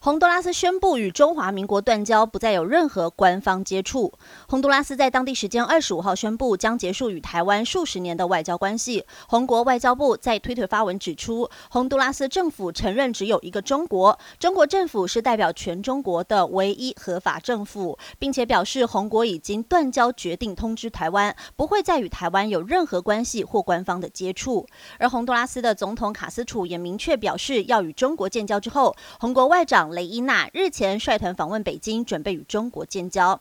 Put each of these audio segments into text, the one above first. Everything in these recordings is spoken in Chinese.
洪都拉斯宣布与中华民国断交，不再有任何官方接触。洪都拉斯在当地时间二十五号宣布将结束与台湾数十年的外交关系。洪国外交部在推特发文指出，洪都拉斯政府承认只有一个中国，中国政府是代表全中国的唯一合法政府，并且表示洪国已经断交决定通知台湾，不会再与台湾有任何关系或官方的接触。而洪都拉斯的总统卡斯楚也明确表示，要与中国建交之后，洪国外长雷伊娜日前率团访问北京，准备与中国建交。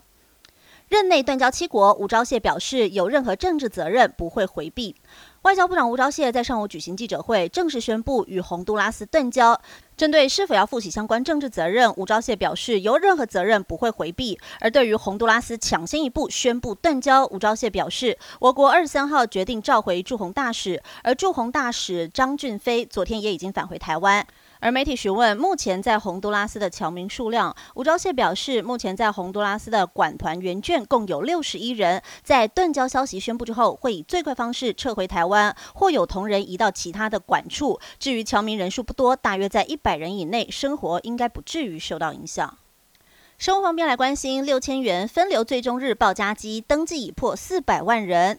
任内断交七国，吴钊燮表示，有任何政治责任不会回避。外交部长吴钊燮在上午举行记者会，正式宣布与洪都拉斯断交。针对是否要负起相关政治责任，吴钊燮表示，有任何责任不会回避。而对于洪都拉斯抢先一步宣布断交，吴钊燮表示，我国二十三号决定召回驻洪大使，而驻洪大使张俊飞昨天也已经返回台湾。而媒体询问目前在洪都拉斯的侨民数量，吴钊燮表示，目前在洪都拉斯的管团员眷共有六十一人。在断交消息宣布之后，会以最快方式撤回台湾，或有同仁移到其他的管处。至于侨民人数不多，大约在一百人以内，生活应该不至于受到影响。生活方面来关心，六千元分流最终日报加机登记已破四百万人。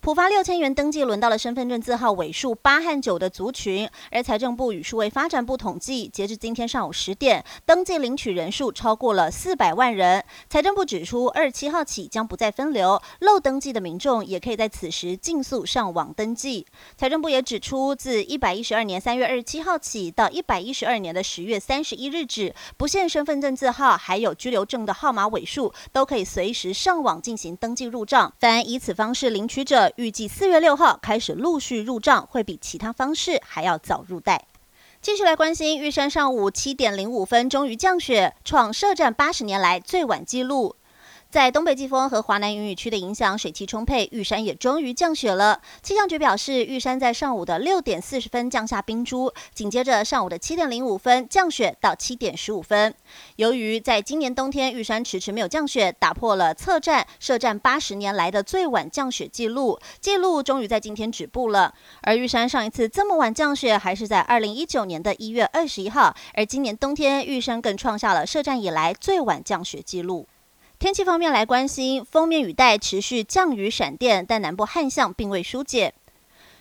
普发六千元登记，轮到了身份证字号尾数八和九的族群。而财政部与数位发展部统计，截至今天上午十点，登记领取人数超过了四百万人。财政部指出，二十七号起将不再分流，漏登记的民众也可以在此时尽速上网登记。财政部也指出，自一百一十二年三月二十七号起到一百一十二年的十月三十一日止，不限身份证字号，还有居留证的号码尾数，都可以随时上网进行登记入账。凡以此方式领取者，预计四月六号开始陆续入账，会比其他方式还要早入袋。继续来关心，玉山上午七点零五分终于降雪，创设站八十年来最晚纪录。在东北季风和华南云雨区的影响，水汽充沛，玉山也终于降雪了。气象局表示，玉山在上午的六点四十分降下冰珠，紧接着上午的七点零五分降雪到七点十五分。由于在今年冬天玉山迟迟没有降雪，打破了测站设站八十年来的最晚降雪记录，记录终于在今天止步了。而玉山上一次这么晚降雪，还是在二零一九年的一月二十一号，而今年冬天玉山更创下了设站以来最晚降雪记录。天气方面来关心，封面雨带持续降雨闪电，但南部旱象并未疏解。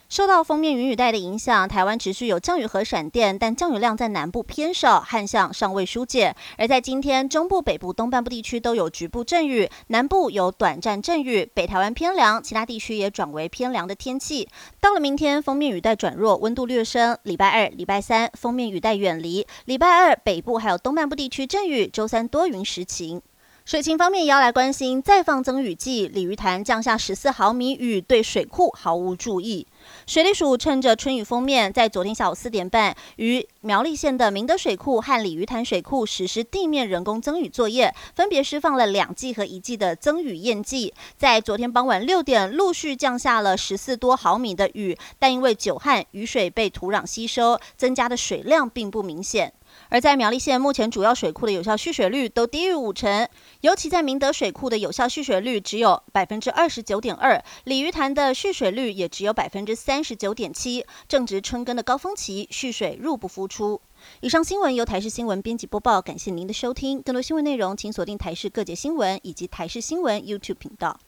受到封面云雨带的影响，台湾持续有降雨和闪电，但降雨量在南部偏少，旱象尚未疏解。而在今天，中部、北部、东半部地区都有局部阵雨，南部有短暂阵雨，北台湾偏凉，其他地区也转为偏凉的天气。到了明天，封面雨带转弱，温度略升。礼拜二、礼拜三，封面雨带远离。礼拜二，北部还有东半部地区阵雨，周三多云时晴。水情方面也要来关心，再放增雨季，鲤鱼潭降下十四毫米雨，对水库毫无注意。水利署趁着春雨封面，在昨天下午四点半，于苗栗县的明德水库和鲤鱼潭水库实施地面人工增雨作业，分别释放了两季和一季的增雨验剂。在昨天傍晚六点，陆续降下了十四多毫米的雨，但因为久旱，雨水被土壤吸收，增加的水量并不明显。而在苗栗县，目前主要水库的有效蓄水率都低于五成，尤其在明德水库的有效蓄水率只有百分之二十九点二，鲤鱼潭的蓄水率也只有百分之三十九点七，正值春耕的高峰期，蓄水入不敷出。以上新闻由台视新闻编辑播报，感谢您的收听。更多新闻内容，请锁定台视各界新闻以及台视新闻 YouTube 频道。